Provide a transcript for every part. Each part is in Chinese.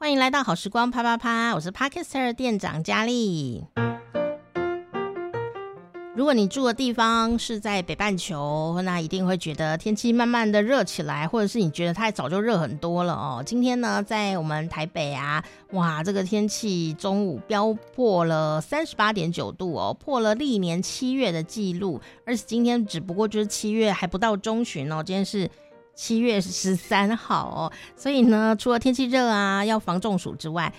欢迎来到好时光啪啪啪，我是 Parker 店长佳丽。如果你住的地方是在北半球，那一定会觉得天气慢慢的热起来，或者是你觉得太早就热很多了哦。今天呢，在我们台北啊，哇，这个天气中午飙破了三十八点九度哦，破了历年七月的记录。而且今天只不过就是七月还不到中旬哦，今天是七月十三号哦，所以呢，除了天气热啊要防中暑之外，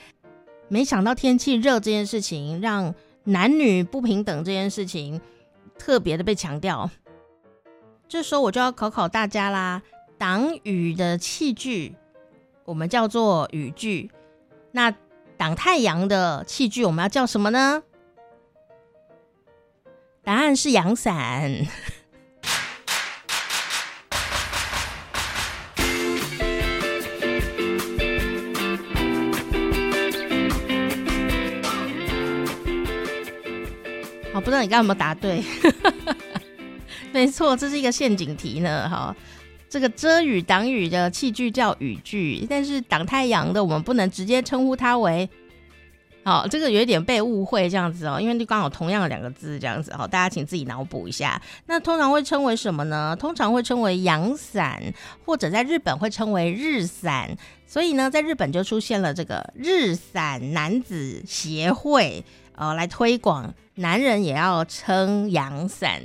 没想到天气热这件事情让。男女不平等这件事情特别的被强调，这时候我就要考考大家啦。挡雨的器具我们叫做雨具，那挡太阳的器具我们要叫什么呢？答案是阳伞。道你刚刚有没有答对？没错，这是一个陷阱题呢。哈，这个遮雨挡雨的器具叫雨具，但是挡太阳的我们不能直接称呼它为。好，这个有一点被误会这样子哦，因为就刚好同样的两个字这样子。好，大家请自己脑补一下。那通常会称为什么呢？通常会称为阳伞，或者在日本会称为日伞。所以呢，在日本就出现了这个日伞男子协会。呃，来推广男人也要撑阳伞。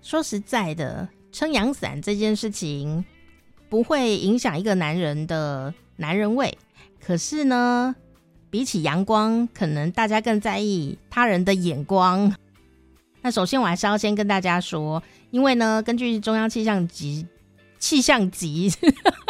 说实在的，撑阳伞这件事情不会影响一个男人的男人味。可是呢，比起阳光，可能大家更在意他人的眼光。那首先，我还是要先跟大家说，因为呢，根据中央气象局气象局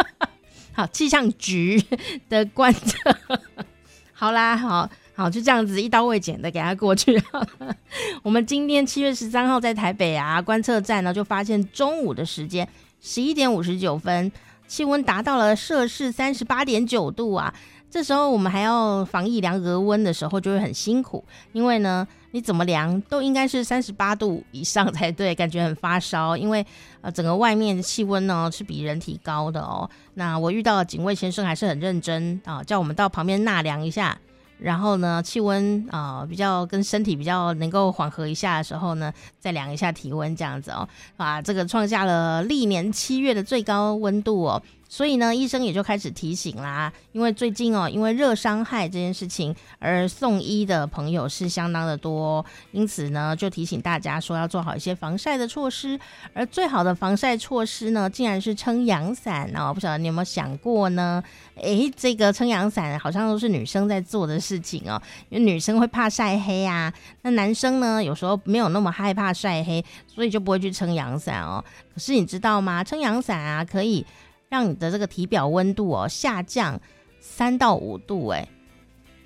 好气象局的观测，好啦，好。好，就这样子一刀未剪的给他过去。我们今天七月十三号在台北啊观测站呢，就发现中午的时间十一点五十九分，气温达到了摄氏三十八点九度啊。这时候我们还要防疫量额温的时候就会很辛苦，因为呢，你怎么量都应该是三十八度以上才对，感觉很发烧。因为呃，整个外面的气温呢是比人体高的哦。那我遇到的警卫先生还是很认真啊，叫我们到旁边纳凉一下。然后呢，气温啊、比较跟身体比较能够缓和一下的时候呢，再量一下体温这样子哦，啊，这个创下了历年七月的最高温度哦。所以呢，医生也就开始提醒啦，因为最近哦，因为热伤害这件事情而送医的朋友是相当的多，因此呢，就提醒大家说要做好一些防晒的措施。而最好的防晒措施呢，竟然是撑阳伞哦。不晓得你有没有想过呢？诶，这个撑阳伞好像都是女生在做的事情哦，因为女生会怕晒黑啊。那男生呢，有时候没有那么害怕晒黑，所以就不会去撑阳伞哦。可是你知道吗？撑阳伞啊，可以。让你的这个体表温度哦下降三到五度，哎，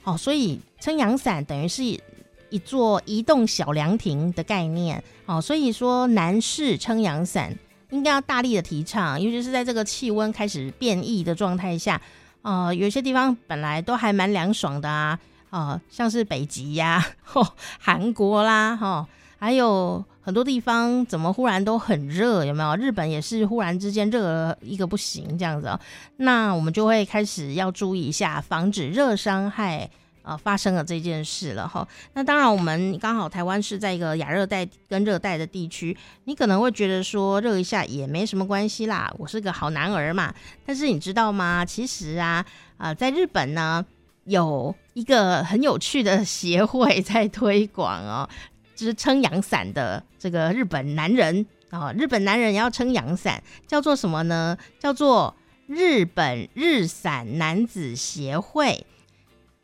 好，所以撑阳伞等于是一座移动小凉亭的概念，哦，所以说男士撑阳伞应该要大力的提倡，尤其是在这个气温开始变异的状态下，呃，有些地方本来都还蛮凉爽的啊，啊、呃，像是北极呀、啊、韩国啦，哈、哦。还有很多地方怎么忽然都很热？有没有？日本也是忽然之间热一个不行这样子哦。那我们就会开始要注意一下，防止热伤害呃发生了这件事了哈。那当然，我们刚好台湾是在一个亚热带跟热带的地区，你可能会觉得说热一下也没什么关系啦，我是个好男儿嘛。但是你知道吗？其实啊，啊、在日本呢有一个很有趣的协会在推广哦。就是撑阳伞的这个日本男人啊，日本男人要撑阳伞，叫做什么呢？叫做日本日伞男子协会。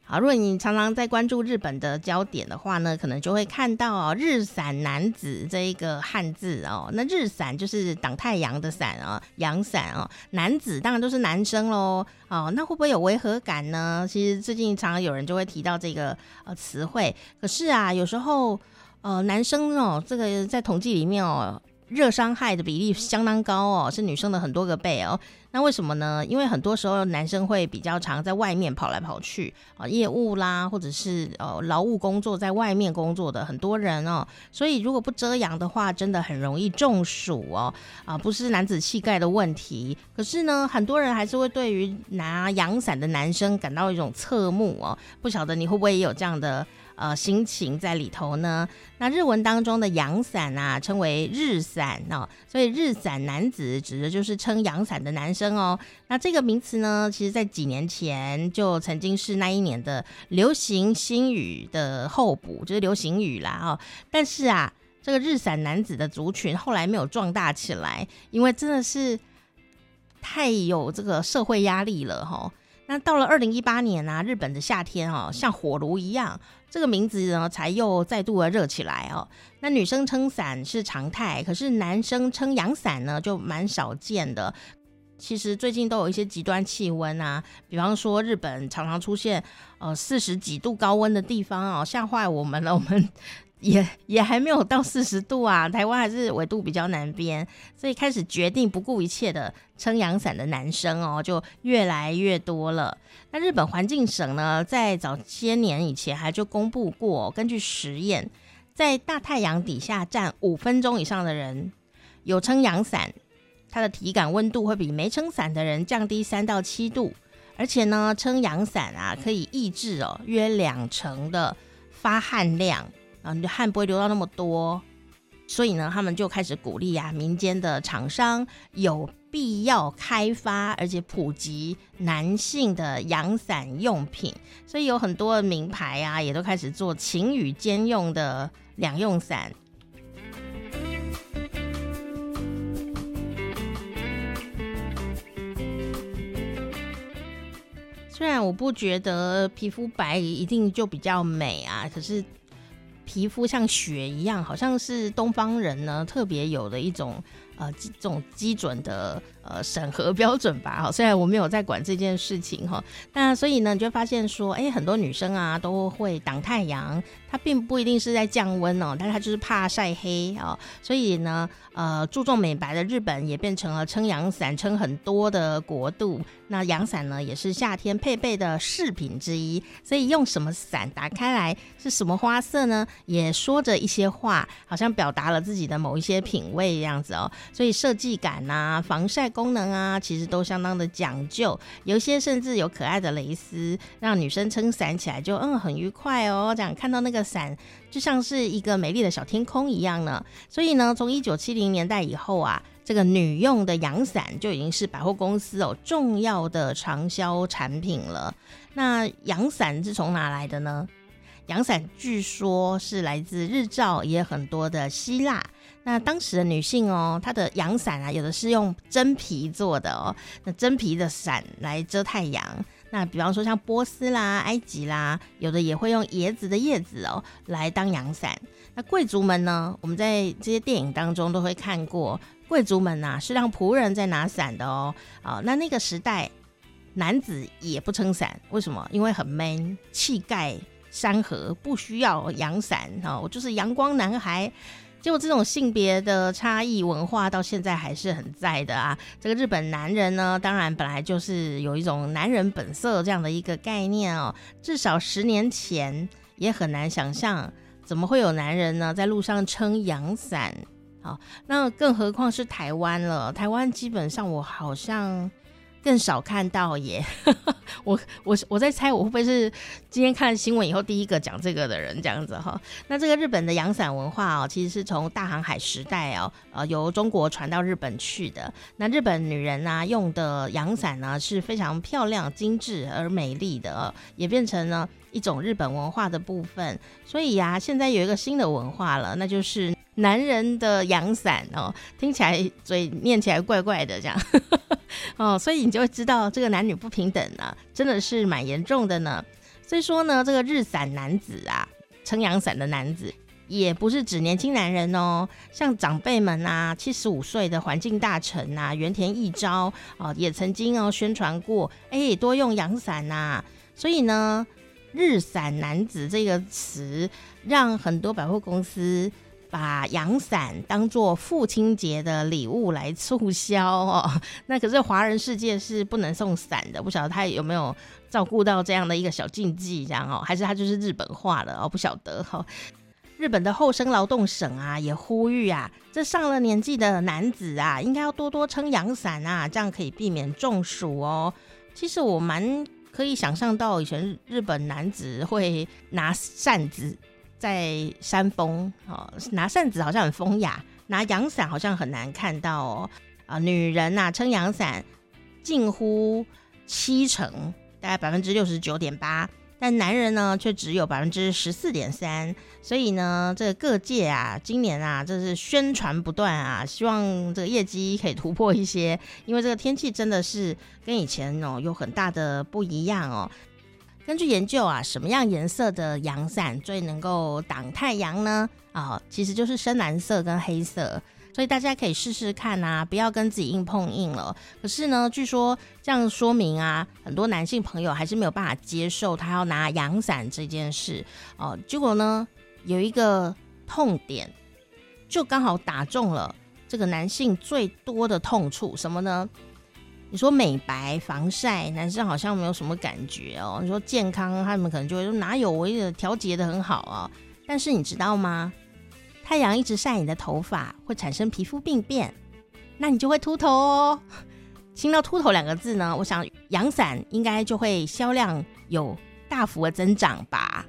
好，如果你常常在关注日本的焦点的话呢，可能就会看到哦，日伞男子这一个汉字哦。那日伞就是挡太阳的伞啊，阳伞哦。男子当然都是男生喽。哦，那会不会有违和感呢？其实最近常常有人就会提到这个呃词汇，可是啊，有时候。呃，男生哦，这个在统计里面哦，热伤害的比例相当高哦，是女生的很多个倍哦。那为什么呢？因为很多时候男生会比较常在外面跑来跑去啊，业务啦，或者是呃劳务工作，在外面工作的很多人哦，所以如果不遮阳的话，真的很容易中暑哦。啊，不是男子气概的问题，可是呢，很多人还是会对于拿阳伞的男生感到一种侧目哦。不晓得你会不会也有这样的？呃，心情在里头呢。那日文当中的阳伞啊，称为日伞哦，所以日伞男子指的就是撑阳伞的男生哦。那这个名词呢，其实在几年前就曾经是那一年的流行新语的候补，就是流行语啦哦。但是啊，这个日伞男子的族群后来没有壮大起来，因为真的是太有这个社会压力了哈、哦。那到了二零一八年啊，日本的夏天哦，像火炉一样。这个名字呢，才又再度的热起来哦。那女生撑伞是常态，可是男生撑阳伞呢，就蛮少见的。其实最近都有一些极端气温啊，比方说日本常常出现呃四十几度高温的地方哦，吓坏我们了。我们。也也还没有到四十度啊，台湾还是纬度比较南边，所以开始决定不顾一切的撑阳伞的男生哦，就越来越多了。那日本环境省呢，在早些年以前还就公布过，根据实验，在大太阳底下站五分钟以上的人，有撑阳伞，他的体感温度会比没撑伞的人降低三到七度，而且呢，撑阳伞啊可以抑制哦约两成的发汗量。啊，你的汗不会流到那么多，所以呢，他们就开始鼓励啊，民间的厂商有必要开发而且普及男性的阳伞用品，所以有很多名牌啊，也都开始做晴雨兼用的两用伞。虽然我不觉得皮肤白一定就比较美啊，可是。皮肤像雪一样，好像是东方人呢特别有的一种呃这种基准的呃审核标准吧。好，虽然我没有在管这件事情哈，那所以呢，你就发现说，哎，很多女生啊都会挡太阳，它并不一定是在降温哦，但是它就是怕晒黑哦。所以呢，呃，注重美白的日本也变成了撑阳伞撑很多的国度。那阳伞呢，也是夏天配备的饰品之一。所以用什么伞打开来是什么花色呢？也说着一些话，好像表达了自己的某一些品味这样子哦。所以设计感啊、防晒功能啊，其实都相当的讲究。有些甚至有可爱的蕾丝，让女生撑伞起来就嗯很愉快哦。这样看到那个伞，就像是一个美丽的小天空一样呢。所以呢，从一九七零年代以后啊。这个女用的阳伞就已经是百货公司哦重要的畅销产品了。那阳伞是从哪来的呢？阳伞据说是来自日照也很多的希腊。那当时的女性哦，她的阳伞啊，有的是用真皮做的哦。那真皮的伞来遮太阳。那比方说像波斯啦、埃及啦，有的也会用椰子的叶子哦来当阳伞。那贵族们呢，我们在这些电影当中都会看过。贵族们呐、啊，是让仆人在拿伞的哦。啊，那那个时代，男子也不撑伞，为什么？因为很 man，气盖山河，不需要阳伞哦。我就是阳光男孩。结果这种性别的差异文化到现在还是很在的啊。这个日本男人呢，当然本来就是有一种男人本色这样的一个概念哦。至少十年前也很难想象，怎么会有男人呢在路上撑阳伞？好，那更何况是台湾了。台湾基本上我好像更少看到耶。我我我在猜，我会不会是今天看了新闻以后第一个讲这个的人这样子哈？那这个日本的阳伞文化哦，其实是从大航海时代哦，呃，由中国传到日本去的。那日本女人呢，用的阳伞呢是非常漂亮、精致而美丽的，也变成了一种日本文化的部分。所以呀，现在有一个新的文化了，那就是。男人的阳伞哦，听起来嘴念起来怪怪的这样 哦，所以你就会知道这个男女不平等呢，真的是蛮严重的呢。所以说呢，这个日伞男子啊，撑阳伞的男子，也不是指年轻男人哦，像长辈们啊，七十五岁的环境大臣啊，原田义昭哦，也曾经哦宣传过，哎，多用阳伞呐。所以呢，日伞男子这个词，让很多百货公司。把阳伞当做父亲节的礼物来促销哦。那可是华人世界是不能送伞的，不晓得他有没有照顾到这样的一个小禁忌，这样哦，还是他就是日本化了哦？不晓得哈。日本的厚生劳动省啊，也呼吁啊，这上了年纪的男子啊，应该要多多撑阳伞啊，这样可以避免中暑哦。其实我蛮可以想象到，以前日本男子会拿扇子在扇风，哦，拿扇子好像很风雅，拿阳伞好像很难看到哦。啊，女人呐撑阳伞近乎七成，大概百分之六十九点八。但男人呢，却只有百分之十四点三，所以呢，这个各界啊，今年啊，这是宣传不断啊，希望这个业绩可以突破一些，因为这个天气真的是跟以前哦有很大的不一样哦。根据研究啊，什么样颜色的阳伞最能够挡太阳呢？啊，其实就是深蓝色跟黑色。所以大家可以试试看啊，不要跟自己硬碰硬了。可是呢，据说这样说明啊，很多男性朋友还是没有办法接受他要拿阳伞这件事哦。结果呢，有一个痛点，就刚好打中了这个男性最多的痛处，什么呢？你说美白防晒，男生好像没有什么感觉哦。你说健康，他们可能就会说哪有，我也调节得很好啊。但是你知道吗？太阳一直晒你的头发，会产生皮肤病变，那你就会秃头哦。听到“秃头”两个字呢，我想阳伞应该就会销量有大幅的增长吧。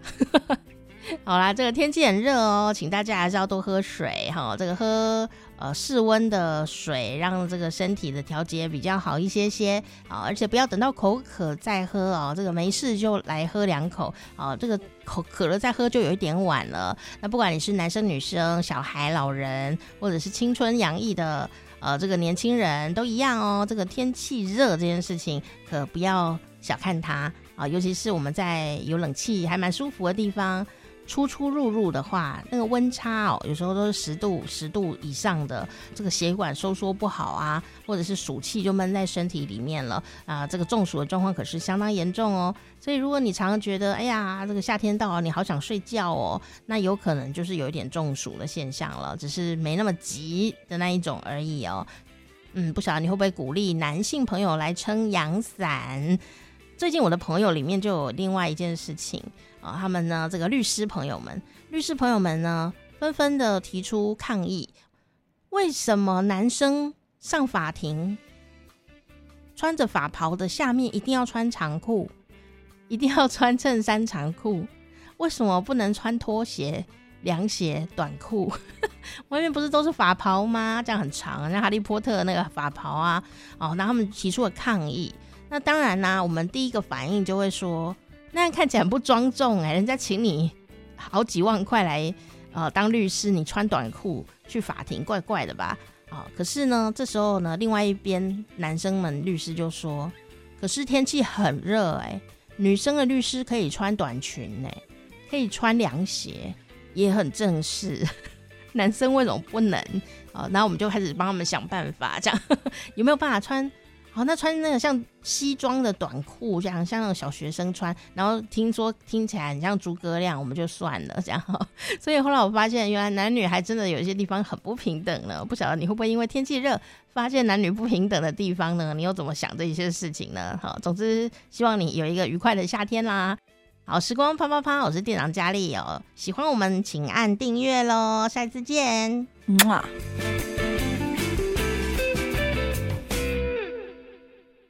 好啦，这个天气很热哦，请大家还是要多喝水哈。这个喝呃室温的水，让这个身体的调节比较好一些些啊。而且不要等到口渴再喝哦，这个没事就来喝两口啊。这个口渴了再喝就有一点晚了。那不管你是男生女生、小孩、老人，或者是青春洋溢的呃这个年轻人都一样哦。这个天气热这件事情可不要小看它啊，尤其是我们在有冷气还蛮舒服的地方。出出入入的话，那个温差哦，有时候都是十度、十度以上的，这个血管收缩不好啊，或者是暑气就闷在身体里面了啊，这个中暑的状况可是相当严重哦。所以如果你常常觉得，哎呀，这个夏天到了，你好想睡觉哦，那有可能就是有一点中暑的现象了，只是没那么急的那一种而已哦。嗯，不晓得你会不会鼓励男性朋友来撑阳伞？最近我的朋友里面就有另外一件事情。啊，他们呢，这个律师朋友们，律师朋友们呢，纷纷的提出抗议：为什么男生上法庭穿着法袍的下面一定要穿长裤，一定要穿衬衫长裤？为什么不能穿拖鞋、凉鞋、短裤？外面不是都是法袍吗？这样很长，像哈利波特那个法袍啊。哦，那他们提出了抗议。那当然啦，我们第一个反应就会说。那看起来很不庄重哎，人家请你好几万块来呃当律师，你穿短裤去法庭，怪怪的吧？啊，可是呢，这时候呢，另外一边男生们律师就说：“可是天气很热哎，女生的律师可以穿短裙哎，可以穿凉鞋，也很正式，男生为什么不能？”啊，然后我们就开始帮他们想办法，这样 有没有办法穿？好，那穿那个像西装的短裤，这样像那种小学生穿，然后听说听起来很像诸葛亮，我们就算了这样。所以后来我发现，原来男女还真的有一些地方很不平等呢。不晓得你会不会因为天气热，发现男女不平等的地方呢？你又怎么想这一些事情呢？好，总之希望你有一个愉快的夏天啦。好，时光啪啪啪，我是店长佳丽哦。喜欢我们请按订阅喽，下一次见。嗯啊